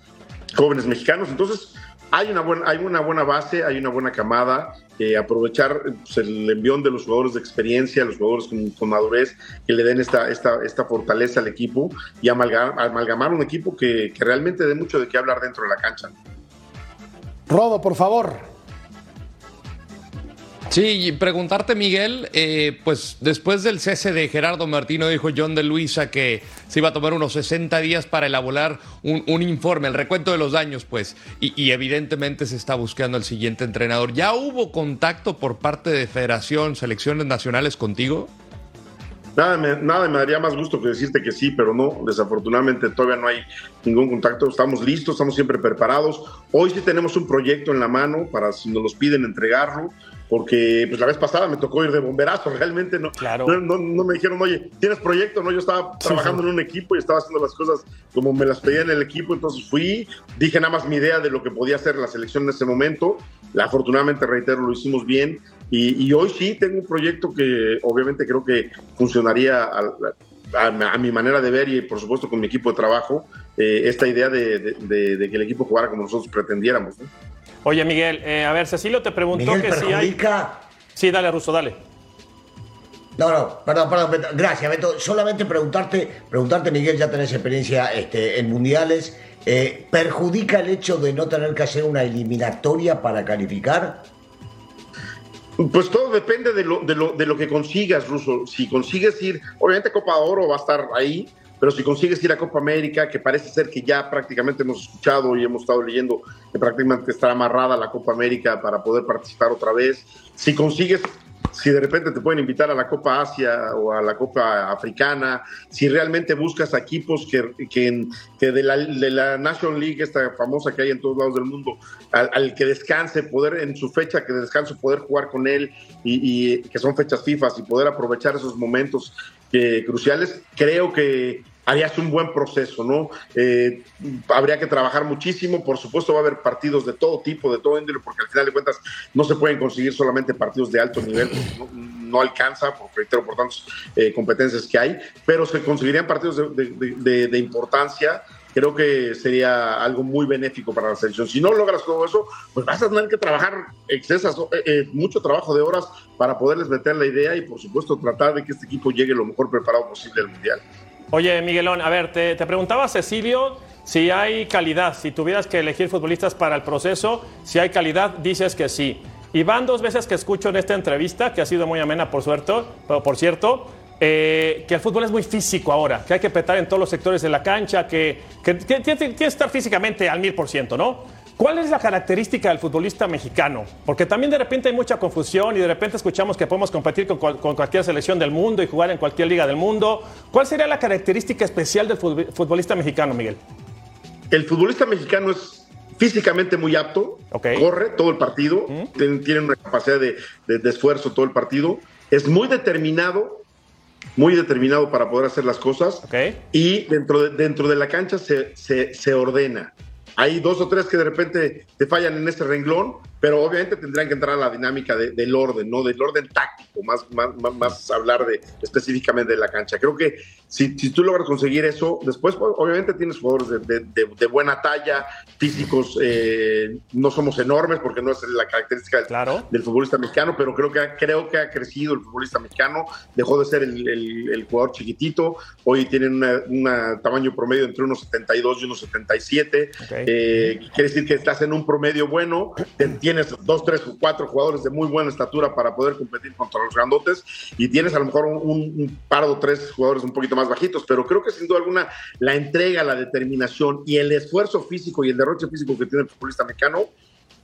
jóvenes mexicanos. Entonces, hay una buena, hay una buena base, hay una buena camada. aprovechar pues, el envión de los jugadores de experiencia, los jugadores con, madurez, que le den esta, esta, esta fortaleza al equipo y amalgamar, amalgamar un equipo que, que realmente dé mucho de qué hablar dentro de la cancha. Rodo, por favor. Sí, y preguntarte, Miguel, eh, pues después del cese de Gerardo Martino, dijo John de Luisa que se iba a tomar unos 60 días para elaborar un, informe, el recuento de los daños, pues, y, y evidentemente se está buscando el siguiente entrenador. ¿Ya hubo contacto por parte de Federación, selecciones nacionales contigo? Nada me, nada me daría más gusto que decirte que sí, pero no, desafortunadamente todavía no hay ningún contacto. Estamos listos, estamos siempre preparados. Hoy sí tenemos un proyecto en la mano para si nos los piden entregarlo, porque pues la vez pasada me tocó ir de bomberazo, realmente no, Claro. no, no- no me dijeron, oye, ¿tienes proyecto? No, yo estaba trabajando en un equipo y estaba haciendo las cosas como me las pedían el equipo, entonces fui, dije nada más mi idea de lo que podía hacer la selección en ese momento. La, afortunadamente, reitero, lo hicimos bien. Y, y hoy sí tengo un proyecto que obviamente creo que funcionaría a, a- a mi manera de ver y por supuesto con mi equipo de trabajo, eh, esta idea de, de- de- de que el equipo jugara como nosotros pretendiéramos. ¿no? Oye, Miguel, eh, a ver, Cecilio te preguntó Miguel que si hay. perjudica. Sí, dale, Russo, dale. No, no, perdón, perdón, Beto. gracias, Beto. Solamente preguntarte, preguntarte, Miguel, ya tenés experiencia este, en mundiales. eh, ¿Perjudica el hecho de no tener que hacer una eliminatoria para calificar? Pues todo depende de lo, de, lo, de lo que consigas, Ruso. Si consigues ir, obviamente Copa de Oro va a estar ahí, pero si consigues ir a Copa América, que parece ser que ya prácticamente hemos escuchado y hemos estado leyendo que prácticamente está amarrada la Copa América para poder participar otra vez. Si consigues, si de repente te pueden invitar a la Copa Asia o a la Copa Africana, si realmente buscas equipos que, que, que de, la, de la National League, esta famosa que hay en todos lados del mundo, al, que descanse, poder en su fecha que descanse, poder jugar con él y, y que son fechas FIFA y poder aprovechar esos momentos eh, cruciales, creo que harías un buen proceso, ¿no? Eh, habría que trabajar muchísimo, por supuesto va a haber partidos de todo tipo, de todo índole, porque al final de cuentas no se pueden conseguir solamente partidos de alto nivel, porque no, no alcanza, por, reitero, por tantas eh, competencias que hay, pero se conseguirían partidos de- de importancia, creo que sería algo muy benéfico para la selección. Si no logras todo eso, pues vas a tener que trabajar excesas, eh, eh, mucho trabajo de horas para poderles meter la idea y por supuesto tratar de que este equipo llegue lo mejor preparado posible al Mundial. Oye, Miguelón, a ver, te, preguntaba Cecilio si hay calidad, si tuvieras que elegir futbolistas para el proceso, si hay calidad, dices que sí. Y van dos veces que escucho en esta entrevista, que ha sido muy amena, por, suerte, por cierto, eh, que el fútbol es muy físico ahora, que hay que petar en todos los sectores de la cancha, que, que, que tiene que estar físicamente al mil por ciento, ¿no? ¿Cuál es la característica del futbolista mexicano? Porque también de repente hay mucha confusión y de repente escuchamos que podemos competir con, cual- con cualquier selección del mundo y jugar en cualquier liga del mundo. ¿Cuál sería la característica especial del futbol- futbolista mexicano, Miguel? El futbolista mexicano es físicamente muy apto, Ok. corre todo el partido, ten- tiene una capacidad de, de- de esfuerzo todo el partido, es muy determinado, muy determinado para poder hacer las cosas Ok. y dentro de, dentro de la cancha se, se- se ordena. Hay dos o tres que de repente te fallan en este renglón, pero obviamente tendrían que entrar a la dinámica del orden, ¿no? Del orden táctico, más, más, más, hablar de específicamente de la cancha. Creo que si, si tú logras conseguir eso, después pues, obviamente tienes jugadores de, de, buena talla, físicos, eh, no somos enormes porque no es la característica del, claro. del futbolista mexicano, pero creo que, ha, creo que ha crecido el futbolista mexicano, dejó de ser el, el, jugador chiquitito, hoy tienen un tamaño promedio entre unos 72 y unos 77, eh, quiere decir que estás en un promedio bueno, tienes dos, tres o cuatro jugadores de muy buena estatura para poder competir contra los grandotes y tienes a lo mejor un, un par o tres jugadores un poquito más bajitos, pero creo que sin duda alguna la entrega, la determinación y el esfuerzo físico y el derroche físico que tiene el futbolista mexicano,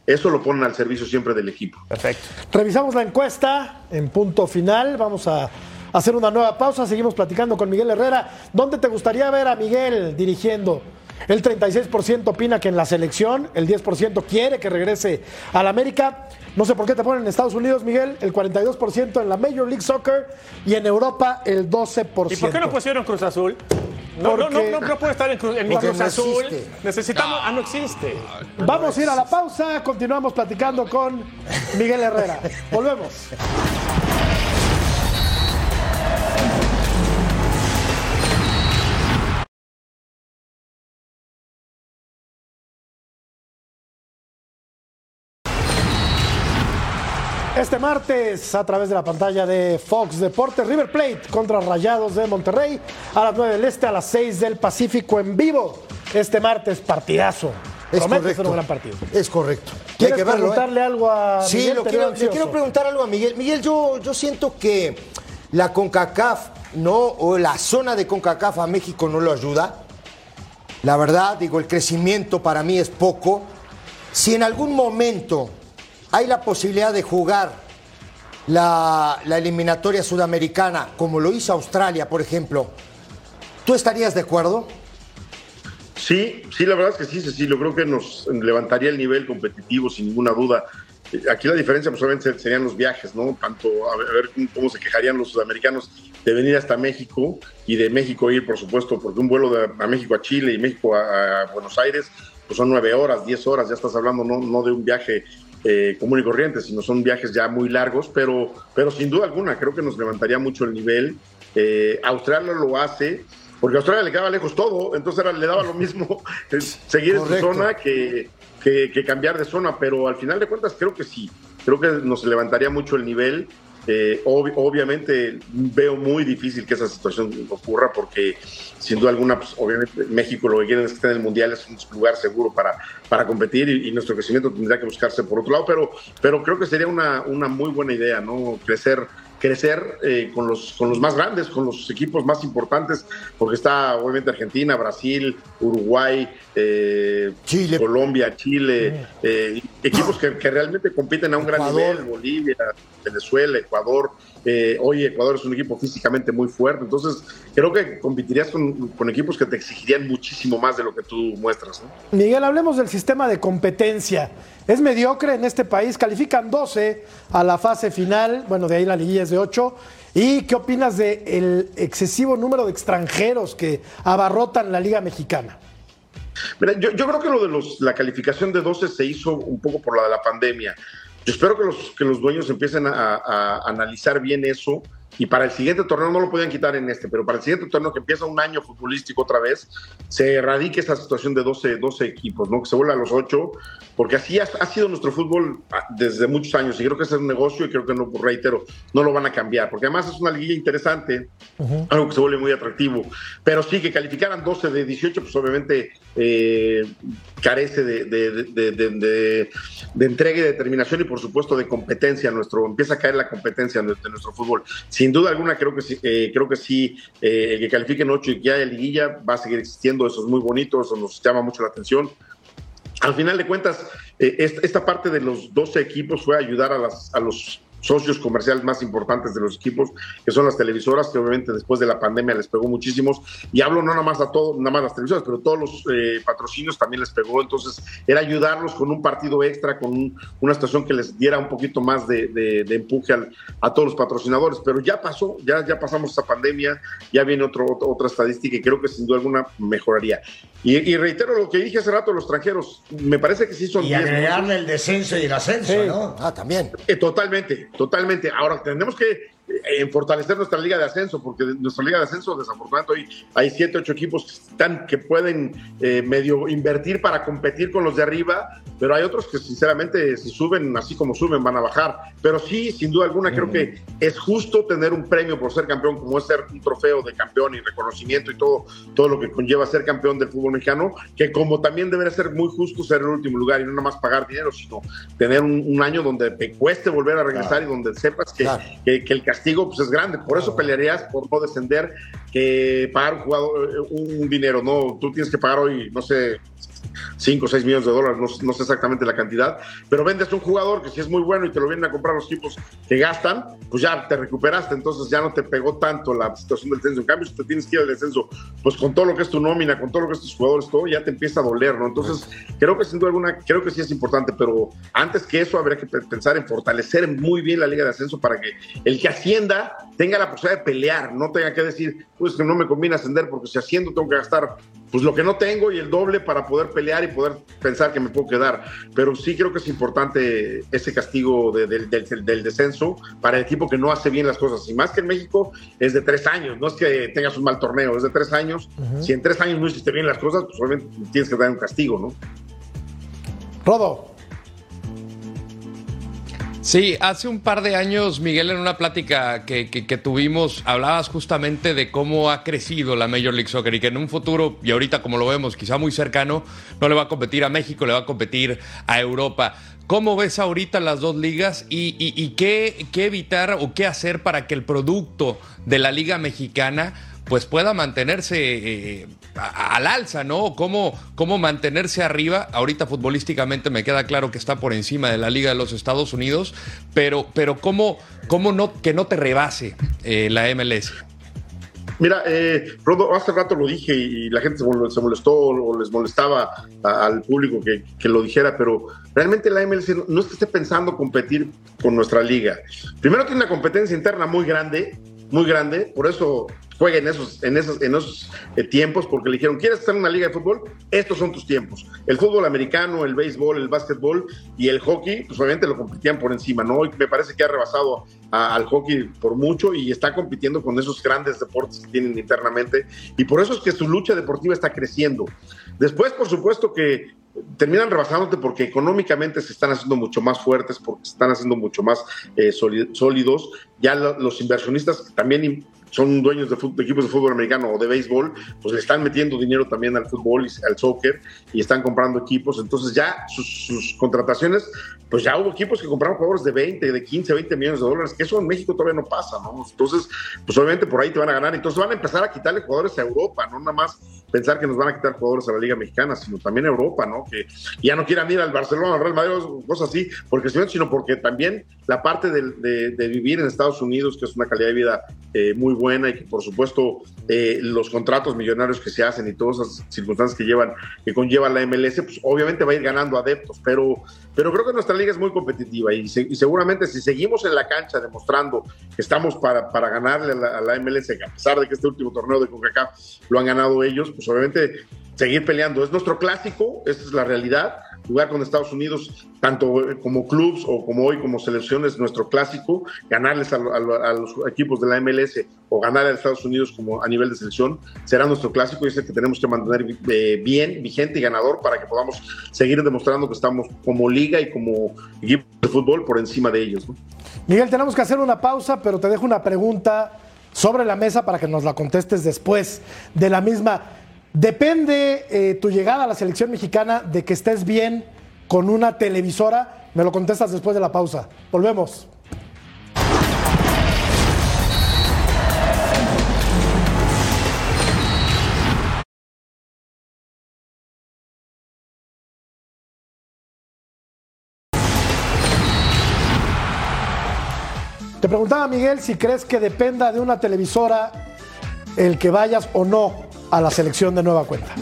eso lo ponen al servicio siempre del equipo. Perfecto. Revisamos la encuesta en punto final. Vamos a hacer una nueva pausa. Seguimos platicando con Miguel Herrera. ¿Dónde te gustaría ver a Miguel dirigiendo? El 36% opina que en la selección, el 10% quiere que regrese al América. No sé por qué te ponen en Estados Unidos, Miguel, el 42% en la Major League Soccer y en Europa el 12%. ¿Y por qué no pusieron Cruz Azul? No, no, no, no, puede estar en Cruz, en Cruz Azul. Necesitamos. Ah, no existe. Vamos a ir a la pausa. Continuamos platicando con Miguel Herrera. Volvemos. Martes, a través de la pantalla de Fox Deportes, River Plate contra Rayados de Monterrey, a las 9 del Este, a las 6 del Pacífico en vivo. Este martes, partidazo. Es correcto. un gran partido. Es correcto. ¿Quieres que ¿eh? preguntarle algo a sí, Miguel? Sí, quiero, le quiero preguntar algo a Miguel. Miguel, yo, yo siento que la CONCACAF, ¿no? O la zona de CONCACAF a México no lo ayuda. La verdad, digo, el crecimiento para mí es poco. Si en algún momento hay la posibilidad de jugar la, eliminatoria sudamericana, como lo hizo Australia, por ejemplo, ¿tú estarías de acuerdo? Sí, sí, la verdad es que sí, Yo creo que nos levantaría el nivel competitivo sin ninguna duda. Aquí la diferencia pues, serían los viajes, ¿no? Tanto a ver cómo se quejarían los sudamericanos de venir hasta México y de México ir, por supuesto, porque un vuelo de, a México a Chile y México a, Buenos Aires, pues son nueve horas, diez horas, ya estás hablando no, no de un viaje eh, común y corriente, sino son viajes ya muy largos, pero, pero sin duda alguna creo que nos levantaría mucho el nivel. Eh, Australia lo hace, porque a Australia le quedaba lejos todo, entonces le daba lo mismo seguir en su zona que, que, cambiar de zona, pero al final de cuentas creo que sí, creo que nos levantaría mucho el nivel. Eh, obviamente veo muy difícil que esa situación ocurra porque sin duda alguna, pues, obviamente México lo que quiere es que esté en el Mundial, es un lugar seguro para, para competir y, nuestro crecimiento tendría que buscarse por otro lado, pero, pero creo que sería una, una muy buena idea, ¿no? Crecer crecer eh, con, los, con los más grandes, con los equipos más importantes, porque está obviamente Argentina, Brasil, Uruguay, eh, Chile. Colombia, Chile, eh, equipos que, realmente compiten a un gran nivel, Bolivia, Venezuela, Ecuador. Hoy Ecuador es un equipo físicamente muy fuerte, entonces creo que competirías con, con, equipos que te exigirían muchísimo más de lo que tú muestras. Miguel, hablemos del sistema de competencia. Es mediocre en este país, califican 12 a la fase final, bueno, de ahí la liguilla es de 8. ¿Y qué opinas del excesivo número de extranjeros que abarrotan la Liga Mexicana? Mira, yo, creo que lo de los, la calificación de 12 se hizo un poco por la de la pandemia. Yo espero que los, que los dueños empiecen a analizar bien eso. Y para el siguiente torneo no lo podían quitar en este, pero para el siguiente torneo que empieza un año futbolístico otra vez, se erradique esta situación de 12, 12 equipos, ¿no? Que se vuelva a los 8, porque así ha, sido nuestro fútbol ah, desde muchos años. Y creo que ese es un negocio y creo que no, reitero, no lo van a cambiar, porque además es una liguilla interesante, algo que se vuelve muy atractivo, pero sí que calificaran 12 de 18, pues obviamente eh, carece de, de, entrega y determinación y por supuesto de competencia nuestro, empieza a caer la competencia de nuestro fútbol. Sin duda alguna creo que sí, eh, creo que sí, eh, el que califiquen 8 y que haya liguilla va a seguir existiendo, eso es muy bonito, eso nos llama mucho la atención. Al final de cuentas, esta parte de los 12 equipos fue ayudar a los socios comerciales más importantes de los equipos, que son las televisoras, que obviamente después de la pandemia les pegó muchísimos. Y hablo no nada más a todos, nada más las televisoras, pero todos los eh, patrocinios también les pegó. Entonces, era ayudarlos con un partido extra, con una situación que les diera un poquito más de, empuje a todos los patrocinadores. Pero ya pasó, ya, ya pasamos esta pandemia, ya viene otro, otra estadística y creo que sin duda alguna mejoraría. Y, reitero lo que dije hace rato, los extranjeros, me parece que sí son... Y agregarle el descenso y el ascenso, ¿no? Ah, también. Eh, totalmente, totalmente. Ahora, tenemos que en fortalecer nuestra liga de ascenso, porque nuestra liga de ascenso, desafortunadamente, hoy hay siete, ocho equipos que, están, que pueden eh, medio invertir para competir con los de arriba, pero hay otros que sinceramente si suben así como suben van a bajar. Pero sí, sin duda alguna, creo que es justo tener un premio por ser campeón, como es ser un trofeo de campeón y reconocimiento y todo, todo lo que conlleva ser campeón del fútbol mexicano, que como también debería ser muy justo ser el último lugar y no nada más pagar dinero, sino tener un, año donde te cueste volver a regresar y donde sepas que, que, que el castigo pues es grande. Por eso pelearías por no descender que pagar un jugador eh, un dinero, ¿no? Tú tienes que pagar hoy, no sé, 5 o 6 millones de dólares, no, sé exactamente la cantidad, pero vendes un jugador que si es muy bueno y te lo vienen a comprar los equipos que gastan, pues ya te recuperaste, entonces ya no te pegó tanto la situación del descenso. En cambio, si te tienes que ir al descenso, pues con todo lo que es tu nómina, con todo lo que es tus jugadores, todo ya te empieza a doler, ¿no? Entonces, creo que sin duda alguna, creo que sí es importante, pero antes que eso habría que pensar en fortalecer muy bien la liga de ascenso para que el que ascienda tenga la posibilidad de pelear, no tenga que decir, pues que no me conviene ascender porque si asciendo tengo que gastar pues lo que no tengo y el doble para poder pelear y poder pensar que me puedo quedar. Pero sí creo que es importante ese castigo del, descenso para el equipo que no hace bien las cosas. Y más que en México es de tres años, no es que tengas un mal torneo, es de tres años. Si en tres años no hiciste bien las cosas, pues obviamente tienes que dar un castigo, ¿no? Rodo. Sí, hace un par de años, Miguel, en una plática que, tuvimos, hablabas justamente de cómo ha crecido la Major League Soccer y que en un futuro, y ahorita como lo vemos, quizá muy cercano, no le va a competir a México, le va a competir a Europa. ¿Cómo ves ahorita las dos ligas y, qué, qué evitar o qué hacer para que el producto de la Liga Mexicana pues pueda mantenerse eh, al alza, ¿no? ¿Cómo, ¿Cómo mantenerse arriba? Ahorita futbolísticamente me queda claro que está por encima de la Liga de los Estados Unidos, pero, pero ¿cómo, cómo que no te rebase eh, la MLS? Mira, eh, Rodo, hace rato lo dije y la gente se molestó o les molestaba al público que, que, lo dijera, pero realmente la MLS no es que esté pensando competir con nuestra liga. Primero tiene una competencia interna muy grande, muy grande, por eso juega en esos, en esos, en esos eh, tiempos, porque le dijeron, ¿quieres estar en una liga de fútbol? Estos son tus tiempos. El fútbol americano, el béisbol, el básquetbol y el hockey, pues obviamente lo competían por encima, ¿no? Y me parece que ha rebasado al hockey por mucho y está compitiendo con esos grandes deportes que tienen internamente. Y por eso es que su lucha deportiva está creciendo. Después, por supuesto que terminan rebasándote porque económicamente se están haciendo mucho más fuertes, porque se están haciendo mucho más eh, sólidos. Ya los inversionistas también son dueños de, equipos de fútbol americano o de béisbol, pues le están metiendo dinero también al fútbol y al soccer y están comprando equipos. Entonces ya sus, contrataciones, pues ya hubo equipos que compraron jugadores de 20, de 15, 20 millones de dólares, que eso en México todavía no pasa, ¿no? Entonces, pues obviamente por ahí te van a ganar. Entonces van a empezar a quitarle jugadores a Europa, no nada más pensar que nos van a quitar jugadores a la Liga Mexicana, sino también a Europa, ¿no? Que ya no quieran ir al Barcelona, al Real Madrid, cosas así, porque sino porque también la parte de, vivir en Estados Unidos, que es una calidad de vida eh, muy buena y que por supuesto eh, los contratos millonarios que se hacen y todas esas circunstancias que llevan, que conlleva la MLS, pues obviamente va a ir ganando adeptos, pero, pero creo que nuestra liga es muy competitiva y, seguramente si seguimos en la cancha demostrando que estamos para, para ganarle a la, MLS, a pesar de que este último torneo de CONCACAF lo han ganado ellos, pues obviamente seguir peleando. Es nuestro clásico, esa es la realidad. Jugar con Estados Unidos, tanto como clubs o como hoy como selecciones, nuestro clásico. Ganarles a, los equipos de la MLS o ganar a Estados Unidos como a nivel de selección será nuestro clásico y es el que tenemos que mantener eh, bien, vigente y ganador para que podamos seguir demostrando que estamos como liga y como equipo de fútbol por encima de ellos. Miguel, tenemos que hacer una pausa, pero te dejo una pregunta sobre la mesa para que nos la contestes después de la misma. ¿Depende eh, tu llegada a la selección mexicana de que estés bien con una televisora? Me lo contestas después de la pausa. Volvemos. Te preguntaba, Miguel, si crees que dependa de una televisora el que vayas o no a la selección de nueva cuenta.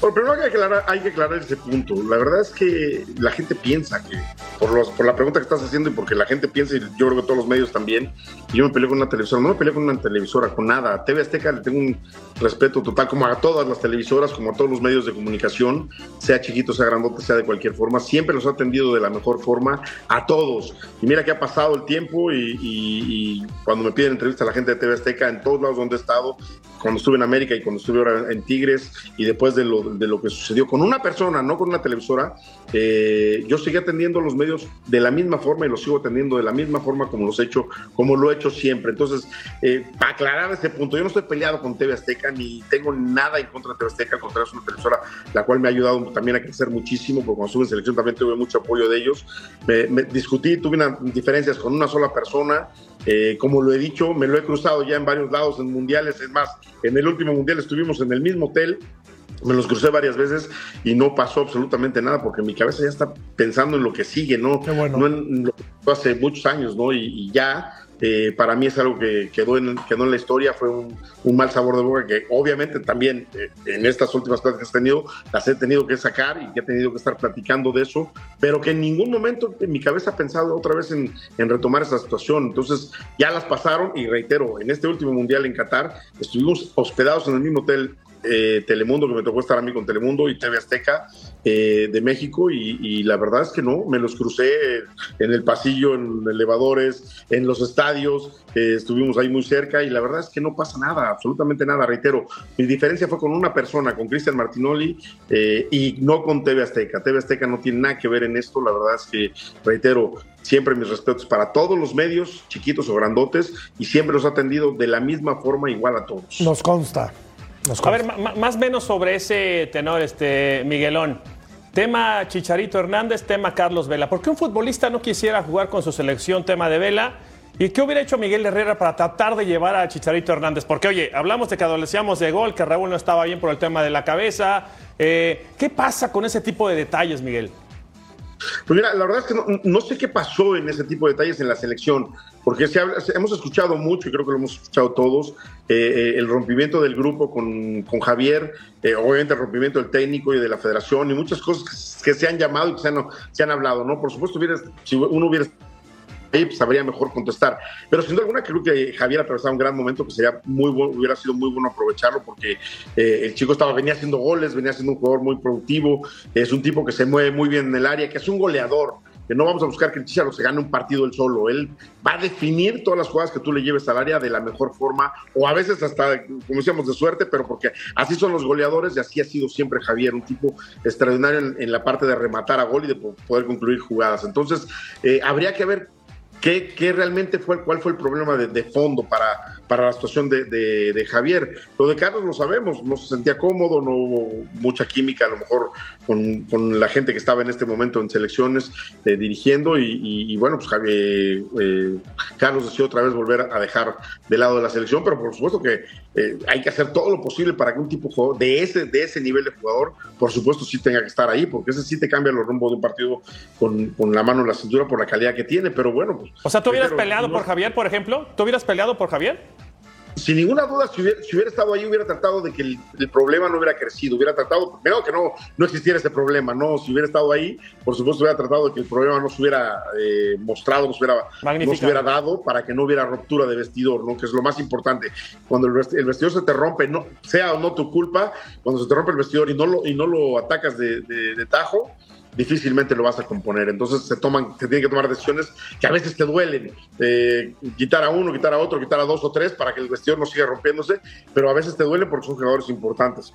Bueno, primero hay que, aclarar, hay que aclarar ese punto. La verdad es que la gente piensa que, por, los, por la pregunta que estás haciendo y porque la gente piensa, y yo creo que todos los medios también, yo me peleé con una televisora. No me peleé con una televisora, con nada. A TV Azteca le tengo un respeto total, como a todas las televisoras, como a todos los medios de comunicación, sea chiquito, sea grandote, sea de cualquier forma. Siempre los ha atendido de la mejor forma a todos. Y mira que ha pasado el tiempo y cuando me piden entrevista a la gente de TV Azteca, en todos lados donde he estado, cuando estuve en América y cuando estuve ahora en Tigres, y después de lo, de lo que sucedió con una persona, no con una televisora, eh, yo seguí atendiendo los medios de la misma forma y los sigo atendiendo de la misma forma como los he hecho, como lo he hecho siempre. Entonces, eh, para aclarar este punto, yo no estoy peleado con TV Azteca ni tengo nada en contra de TV Azteca, al contrario, es una televisora la cual me ha ayudado también a crecer muchísimo, porque cuando estuve en selección también tuve mucho apoyo de ellos. Discutí, tuve diferencias con una sola persona, eh, como lo he dicho, me lo he cruzado ya en varios lados, en mundiales, es más, en el último mundial estuvimos en el mismo hotel, me los crucé varias veces y no pasó absolutamente nada porque mi cabeza ya está pensando en lo que sigue, ¿no? Bueno. No en lo que pasó hace muchos años, ¿no? Y, y ya eh, para mí es algo que quedó en, quedó en la historia, fue un, un, mal sabor de boca que obviamente también eh, en estas últimas pláticas que he tenido las he tenido que sacar y que he tenido que estar platicando de eso, pero que en ningún momento en mi cabeza ha pensado otra vez en, en retomar esa situación. Entonces ya las pasaron y reitero, en este último mundial en Qatar estuvimos hospedados en el mismo hotel eh, Telemundo, que me tocó estar a mí con Telemundo y TV Azteca eh, de México y, la verdad es que no, me los crucé en el pasillo, en elevadores, en los estadios, eh, estuvimos ahí muy cerca y la verdad es que no pasa nada, absolutamente nada, reitero, mi diferencia fue con una persona, con Cristian Martinoli y no con TV Azteca, TV Azteca no tiene nada que ver en esto, la verdad es que, reitero, siempre mis respetos para todos los medios, chiquitos o grandotes, y siempre los ha atendido de la misma forma igual a todos. Nos consta. A ver, más o menos sobre ese tenor, este Miguelón. Tema Chicharito Hernández, tema Carlos Vela. ¿Por qué un futbolista no quisiera jugar con su selección, tema de Vela? ¿Y qué hubiera hecho Miguel Herrera para tratar de llevar a Chicharito Hernández? Porque, oye, hablamos de que adolecíamos de gol, que Raúl no estaba bien por el tema de la cabeza. Eh, ¿Qué pasa con ese tipo de detalles, Miguel? Pues mira, la verdad es que no, no, sé qué pasó en ese tipo de detalles en la selección, porque se habla, hemos escuchado mucho, y creo que lo hemos escuchado todos, eh, el rompimiento del grupo con, con Javier, eh, obviamente el rompimiento del técnico y de la federación, y muchas cosas que, se han llamado y que se han, se han hablado, ¿no? Por supuesto, hubiera, si uno hubiera ahí pues, sabría mejor contestar. Pero sin duda alguna creo que Javier atravesaba un gran momento que sería muy hubiera sido muy bueno aprovecharlo porque eh, el chico estaba, venía haciendo goles, venía siendo un jugador muy productivo, es un tipo que se mueve muy bien en el área, que es un goleador. Que no vamos a buscar que el Chicharo se gane un partido él solo. Él va a definir todas las jugadas que tú le lleves al área de la mejor forma, o a veces hasta, como decíamos, de suerte, pero porque así son los goleadores y así ha sido siempre Javier, un tipo extraordinario en, la parte de rematar a gol y de poder concluir jugadas. Entonces, eh, habría que ver ¿Qué, ¿Qué, realmente fue, cuál fue el problema de, fondo para, para la situación de, Javier? Lo de Carlos lo sabemos, no se sentía cómodo, no hubo mucha química a lo mejor con, con la gente que estaba en este momento en selecciones eh, dirigiendo y, bueno, pues Javier, eh, Carlos decidió otra vez volver a dejar de lado de la selección, pero por supuesto que eh, hay que hacer todo lo posible para que un tipo de ese, de ese nivel de jugador, por supuesto, sí tenga que estar ahí, porque ese sí te cambia los rumbos de un partido con, con la mano en la cintura por la calidad que tiene, pero bueno, pues o sea, ¿tú hubieras pero, peleado no, por Javier, por ejemplo? ¿Tú hubieras peleado por Javier? Sin ninguna duda, si hubiera, si hubiera estado ahí, hubiera tratado de que el, el, problema no hubiera crecido, hubiera tratado, primero que no, no existiera ese problema, no, si hubiera estado ahí, por supuesto hubiera tratado de que el problema no se hubiera eh, mostrado, no se hubiera, no se hubiera dado para que no hubiera ruptura de vestidor, ¿no? que es lo más importante. Cuando el, vestidor, el vestidor se te rompe, no, sea o no tu culpa, cuando se te rompe el vestidor y no lo, y no lo atacas de, de, de tajo, difícilmente lo vas a componer. Entonces se toman, se tienen que tomar decisiones que a veces te duelen. Eh, quitar a uno, quitar a otro, quitar a dos o tres para que el vestidor no siga rompiéndose, pero a veces te duelen porque son jugadores importantes.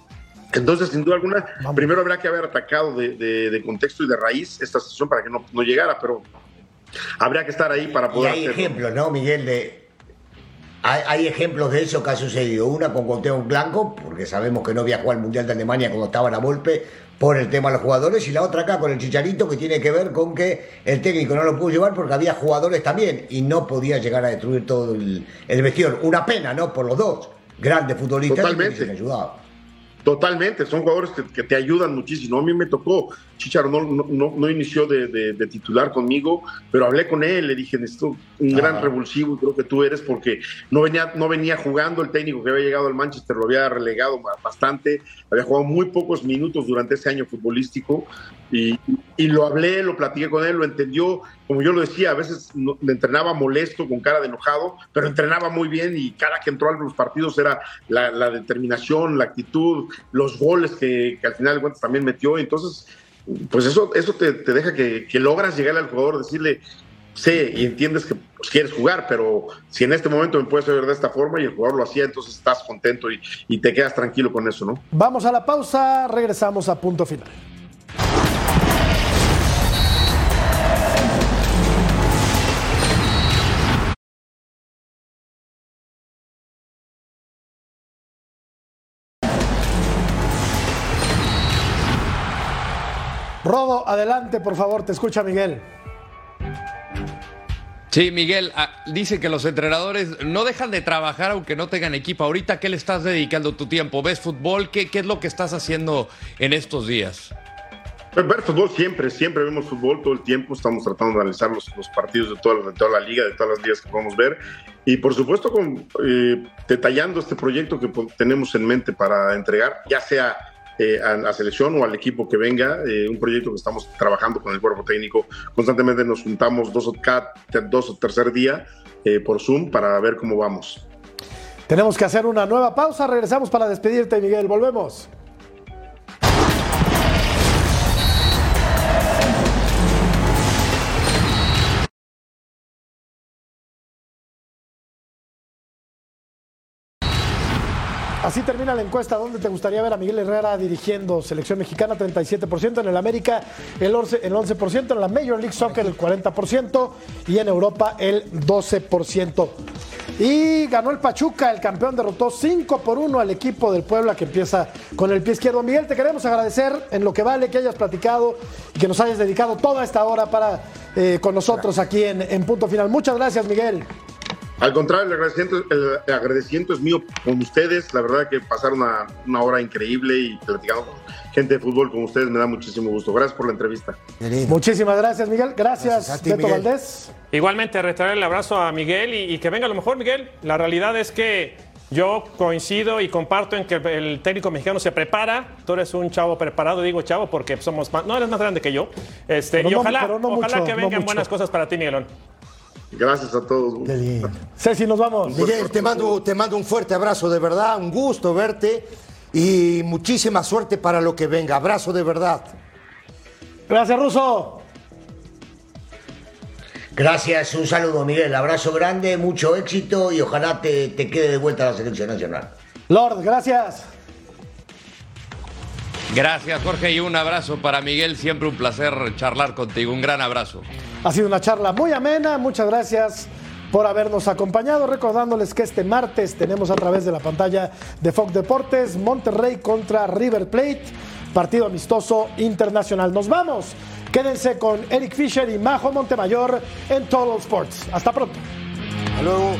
Entonces, sin duda alguna, Vamos. primero habrá que haber atacado de, de, de, contexto y de raíz esta situación para que no, no llegara, pero habría que estar ahí para poder. Y hay ejemplos, ¿no, Miguel? De, hay, hay, ejemplos de eso que ha sucedido. Una con Cuauhtémoc Blanco, porque sabemos que no viajó al Mundial de Alemania cuando estaba la Volpe por el tema de los jugadores, y la otra acá con el Chicharito, que tiene que ver con que el técnico no lo pudo llevar porque había jugadores también y no podía llegar a destruir todo el, el vestidor. Una pena, ¿no? Por los dos grandes futbolistas Totalmente. que ayudado. Totalmente, son jugadores que, te ayudan muchísimo. A mí me tocó, Chicharo no, no, no inició de, titular conmigo, pero hablé con él, le dije, necesito un gran revulsivo, creo que tú eres, porque no venía, no venía jugando el técnico que había llegado al Manchester, lo había relegado bastante, había jugado muy pocos minutos durante ese año futbolístico, y, y lo hablé, lo platiqué con él, lo entendió, como yo lo decía, a veces le entrenaba molesto, con cara de enojado, pero entrenaba muy bien y cada que entró a los partidos era la, la determinación, la actitud, los goles que, al final de cuentas también metió. Entonces, pues eso, eso te, deja que, logras llegar al jugador, decirle, sé y entiendes que pues, quieres jugar, pero si en este momento me puedes ver de esta forma y el jugador lo hacía, entonces estás contento y, y te quedas tranquilo con eso, ¿no? Vamos a la pausa, regresamos a punto final. Rodo, adelante, por favor, te escucha Miguel. Sí, Miguel, ah, dice que los entrenadores no dejan de trabajar aunque no tengan equipo. Ahorita, ¿qué le estás dedicando tu tiempo? ¿Ves fútbol? ¿Qué, qué es lo que estás haciendo en estos días? Pues ver fútbol siempre, siempre vemos fútbol todo el tiempo. Estamos tratando de analizar los, partidos de toda, de toda, la liga, de todas las ligas que podemos ver. Y por supuesto, con, eh, detallando este proyecto que tenemos en mente para entregar, ya sea eh, a la selección o al equipo que venga, eh, un proyecto que estamos trabajando con el cuerpo técnico. Constantemente nos juntamos dos o, dos o tercer día eh, por Zoom para ver cómo vamos. Tenemos que hacer una nueva pausa, regresamos para despedirte, Miguel, volvemos. Así termina la encuesta. ¿Dónde te gustaría ver a Miguel Herrera dirigiendo selección mexicana? 37%, en el América el 11%, en la Major League Soccer el 40% y en Europa el 12%. Y ganó el Pachuca, el campeón derrotó 5 por 1 al equipo del Puebla que empieza con el pie izquierdo. Miguel, te queremos agradecer en lo que vale que hayas platicado y que nos hayas dedicado toda esta hora para eh, con nosotros aquí en, en Punto Final. Muchas gracias, Miguel. Al contrario, el agradecimiento, el agradecimiento es mío con ustedes. La verdad que pasar una, una, hora increíble y platicando con gente de fútbol como ustedes me da muchísimo gusto. Gracias por la entrevista. Muchísimas gracias, Miguel. Gracias, Beto Valdés. Igualmente, restaurar el abrazo a Miguel y, que venga a lo mejor, Miguel. La realidad es que yo coincido y comparto en que el técnico mexicano se prepara. Tú eres un chavo preparado, digo chavo porque somos más, no eres más grande que yo. Este, y ojalá, ojalá que vengan buenas cosas para ti, Miguelón. Gracias a todos. Ceci, nos vamos. Miguel, te mando, te mando un fuerte abrazo, de verdad, un gusto verte y muchísima suerte para lo que venga. Abrazo de verdad. Gracias, Ruso. Gracias, un saludo, Miguel. Abrazo grande, mucho éxito y ojalá te, te quede de vuelta a la selección nacional. Lord, gracias. Gracias, Jorge, y un abrazo para Miguel. Siempre un placer charlar contigo. Un gran abrazo. Ha sido una charla muy amena. Muchas gracias por habernos acompañado. Recordándoles que este martes tenemos a través de la pantalla de Fox Deportes Monterrey contra River Plate, partido amistoso internacional. Nos vamos. Quédense con Eric Fisher y Majo Montemayor en Total Sports. Hasta pronto. Hasta luego.